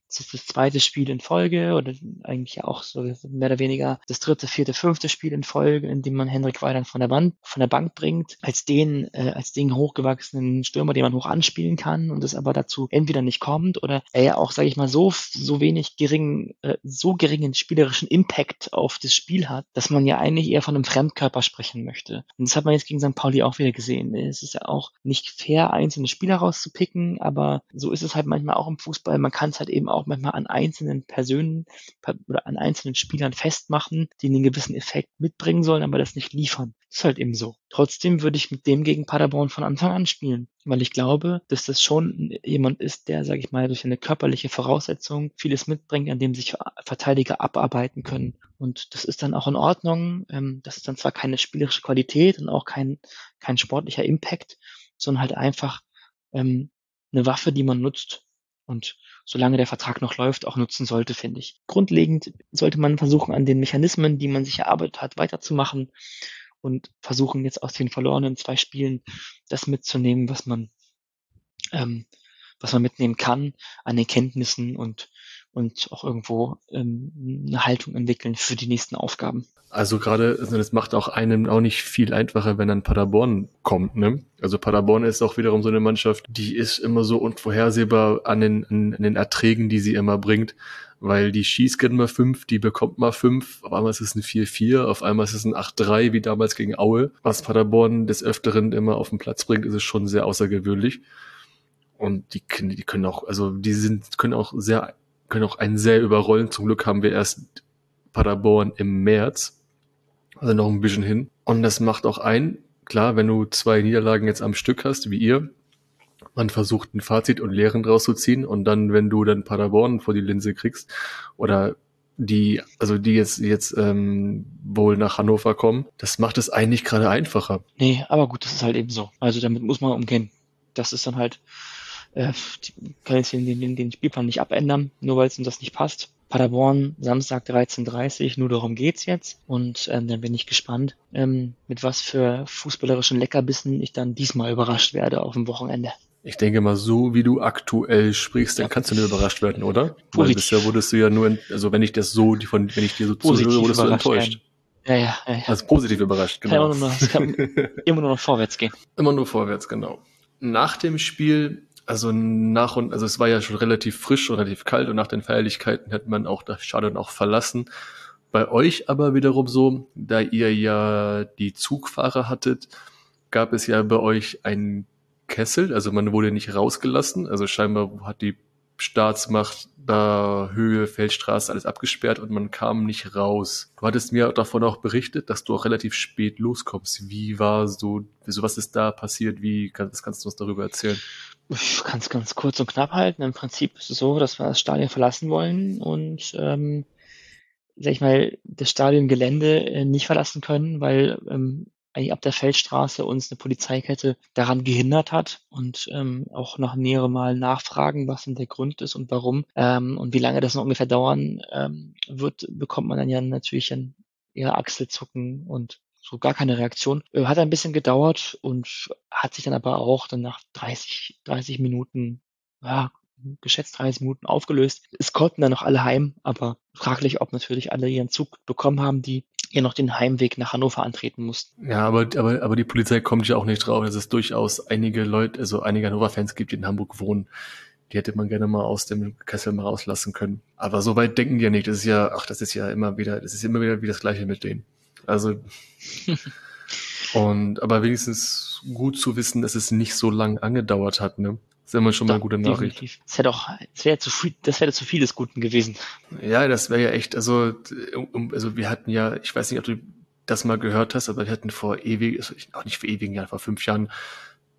das ist das zweite Spiel in Folge oder eigentlich auch so mehr oder weniger das dritte, vierte, fünfte Spiel in Folge, in dem man Hendrik Weidand von der Wand, von der Bank bringt, als den, äh, als den hochgewachsenen Stürmer, den man hoch anspielen kann und es aber dazu entweder nicht kommt oder er ja auch, sage ich mal, so, so wenig gering, äh, so geringen spielerischen Impact auf das Spiel hat, dass man ja eigentlich eher von einem Fremdkörper sprechen möchte. Und das hat man jetzt gegen St. Pauli auch wieder gesehen. Es ist ja auch nicht fair, einzelne Spieler rauszupicken, aber so ist es halt manchmal auch im Fußball. Man kann es halt eben auch auch manchmal an einzelnen Personen oder an einzelnen Spielern festmachen, die einen gewissen Effekt mitbringen sollen, aber das nicht liefern. Ist halt eben so. Trotzdem würde ich mit dem gegen Paderborn von Anfang an spielen, weil ich glaube, dass das schon jemand ist, der, sage ich mal, durch eine körperliche Voraussetzung vieles mitbringt, an dem sich Verteidiger abarbeiten können. Und das ist dann auch in Ordnung. Ähm, das ist dann zwar keine spielerische Qualität und auch kein, kein sportlicher Impact, sondern halt einfach ähm, eine Waffe, die man nutzt, und solange der Vertrag noch läuft, auch nutzen sollte, finde ich. Grundlegend sollte man versuchen, an den Mechanismen, die man sich erarbeitet hat, weiterzumachen und versuchen jetzt aus den verlorenen zwei Spielen das mitzunehmen, was man, ähm, was man mitnehmen kann an Erkenntnissen und, und auch irgendwo ähm, eine Haltung entwickeln für die nächsten Aufgaben. Also gerade, das macht auch einem auch nicht viel einfacher, wenn dann Paderborn kommt, ne? Also Paderborn ist auch wiederum so eine Mannschaft, die ist immer so unvorhersehbar an den, an den Erträgen, die sie immer bringt weil die schießt gerne mal fünf, die bekommt mal fünf, auf einmal ist es ein 4-4, auf einmal ist es ein 8-3, wie damals gegen Aue. Was Paderborn des Öfteren immer auf den Platz bringt, ist es schon sehr außergewöhnlich. Und die, die können auch, also die sind, können auch sehr, können auch einen sehr überrollen. Zum Glück haben wir erst Paderborn im März, also noch ein bisschen hin. Und das macht auch ein, klar, wenn du zwei Niederlagen jetzt am Stück hast, wie ihr, man versucht ein Fazit und Lehren rauszuziehen und dann, wenn du dann Paderborn vor die Linse kriegst oder die, also die jetzt jetzt ähm, wohl nach Hannover kommen, das macht es eigentlich gerade einfacher. Nee, aber gut, das ist halt eben so. Also damit muss man umgehen. Das ist dann halt, äh, die, kann jetzt den, den, den Spielplan nicht abändern, nur weil es uns das nicht passt. Paderborn, Samstag 13.30 nur darum geht's jetzt. Und ähm, dann bin ich gespannt, ähm, mit was für fußballerischen Leckerbissen ich dann diesmal überrascht werde auf dem Wochenende. Ich denke mal, so wie du aktuell sprichst, dann ja. kannst du nur überrascht werden, oder? Positiv. Weil bisher wurdest du ja nur, also wenn ich das so, von, wenn ich dir so zuhöre, wurdest du enttäuscht. Ja, ja, ja, ja. Also positiv überrascht, genau. Immer, nur, kann immer nur noch vorwärts gehen. Immer nur vorwärts, genau. Nach dem Spiel, also nach und, also es war ja schon relativ frisch, relativ kalt und nach den Feierlichkeiten hätte man auch das Stadion auch verlassen. Bei euch aber wiederum so, da ihr ja die Zugfahrer hattet, gab es ja bei euch ein Kessel, also man wurde nicht rausgelassen, also scheinbar hat die Staatsmacht da Höhe, Feldstraße, alles abgesperrt und man kam nicht raus. Du hattest mir davon auch berichtet, dass du auch relativ spät loskommst. Wie war so, so was ist da passiert? Wie, was kannst du uns darüber erzählen? Ich kann ganz kurz und knapp halten. Im Prinzip ist es so, dass wir das Stadion verlassen wollen und ähm, sag ich mal, das Stadiongelände äh, nicht verlassen können, weil ähm, eigentlich ab der Feldstraße uns eine Polizeikette daran gehindert hat und ähm, auch noch nähere Mal nachfragen, was denn der Grund ist und warum ähm, und wie lange das noch ungefähr dauern ähm, wird, bekommt man dann ja natürlich ein eher Achselzucken und so gar keine Reaktion. Äh, hat ein bisschen gedauert und hat sich dann aber auch dann nach 30, 30 Minuten, ja, geschätzt 30 Minuten aufgelöst. Es konnten dann noch alle heim, aber fraglich, ob natürlich alle ihren Zug bekommen haben, die ja noch den Heimweg nach Hannover antreten mussten. Ja, aber, aber, aber die Polizei kommt ja auch nicht drauf, dass es durchaus einige Leute, also einige Hannover-Fans gibt, die in Hamburg wohnen. Die hätte man gerne mal aus dem Kessel mal rauslassen können. Aber so weit denken die ja nicht. Das ist ja, ach, das ist ja immer wieder, das ist immer wieder wie das Gleiche mit denen. Also, und, aber wenigstens gut zu wissen, dass es nicht so lang angedauert hat, ne? Das ist immer schon mal eine gute Nachricht. Definitiv. Das wäre doch, das wäre zu viel, das wäre zu viel des Guten gewesen. Ja, das wäre ja echt, also, also wir hatten ja, ich weiß nicht, ob du das mal gehört hast, aber wir hatten vor ewig, also auch nicht vor ewigen Jahren, vor fünf Jahren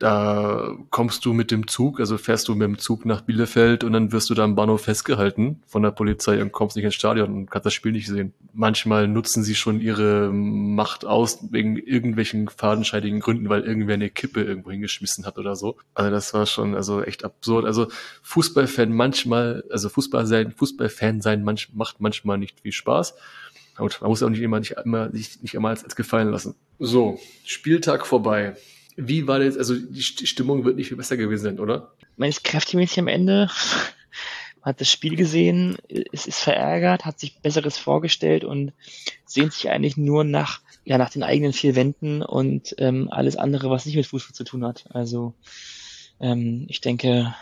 da kommst du mit dem Zug, also fährst du mit dem Zug nach Bielefeld und dann wirst du da am Bahnhof festgehalten von der Polizei und kommst nicht ins Stadion und kannst das Spiel nicht sehen. Manchmal nutzen sie schon ihre Macht aus wegen irgendwelchen fadenscheidigen Gründen, weil irgendwer eine Kippe irgendwo hingeschmissen hat oder so. Also das war schon also echt absurd. Also Fußballfan manchmal, also Fußball sein, Fußballfan sein manch, macht manchmal nicht viel Spaß. Und man muss auch nicht immer nicht immer nicht, nicht immer als, als gefallen lassen. So, Spieltag vorbei. Wie war das, also die Stimmung wird nicht viel besser gewesen sein, oder? Man ist kräftemäßig am Ende, man hat das Spiel gesehen, es ist verärgert, hat sich Besseres vorgestellt und sehnt sich eigentlich nur nach, ja, nach den eigenen vier Wänden und ähm, alles andere, was nicht mit Fußball zu tun hat. Also ähm, ich denke,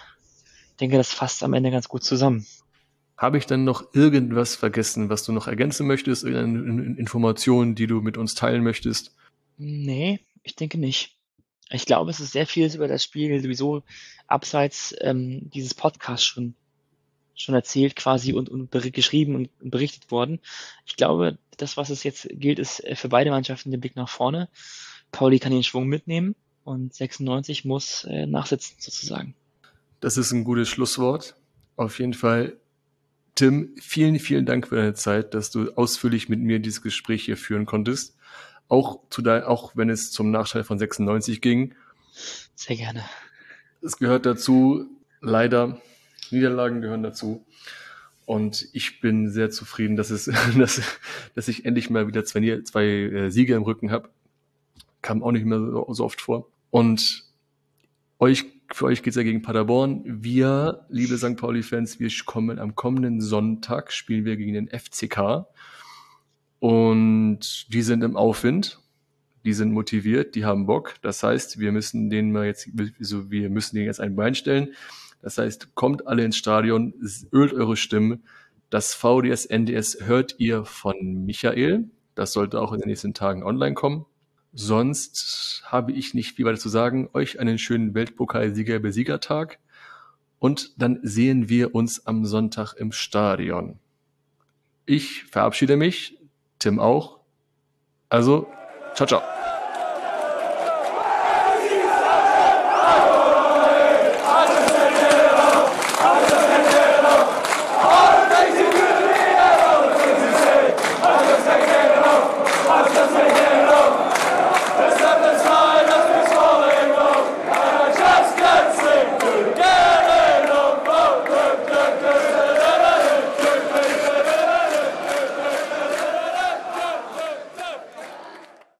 denke, das fasst am Ende ganz gut zusammen. Habe ich dann noch irgendwas vergessen, was du noch ergänzen möchtest? Irgendeine Information, die du mit uns teilen möchtest? Nee, ich denke nicht. Ich glaube, es ist sehr vieles über das Spiel sowieso abseits ähm, dieses Podcasts schon, schon erzählt quasi und, und geschrieben und, berichtet worden. Ich glaube, das, was es jetzt gilt, ist äh, für beide Mannschaften der Blick nach vorne. Pauli kann den Schwung mitnehmen und 96 muss äh, nachsitzen sozusagen. Das ist ein gutes Schlusswort. Auf jeden Fall, Tim, vielen, vielen Dank für deine Zeit, dass du ausführlich mit mir dieses Gespräch hier führen konntest. Auch, zu dein, auch wenn es zum Nachteil von 96 ging. Sehr gerne. Es gehört dazu, leider, Niederlagen gehören dazu. Und ich bin sehr zufrieden, dass, es, dass, dass ich endlich mal wieder zwei, zwei äh, Siege im Rücken habe. Kam auch nicht mehr so, so oft vor. Und euch für euch geht's ja gegen Paderborn. Wir, liebe St. Pauli-Fans, wir kommen am kommenden Sonntag, spielen wir gegen den FCK. Und die sind im Aufwind. Die sind motiviert, die haben Bock. Das heißt, wir müssen denen mal jetzt, so, wir müssen denen jetzt ein Bein stellen. Das heißt, kommt alle ins Stadion, ölt eure Stimmen. Das VDS NDS hört ihr von Michael. Das sollte auch in den nächsten Tagen online kommen. Sonst habe ich nicht viel weiter zu sagen. Euch einen schönen Weltpokalsieger-Besiegertag. Und dann sehen wir uns am Sonntag im Stadion. Ich verabschiede mich. Tim auch. Also, ciao, ciao.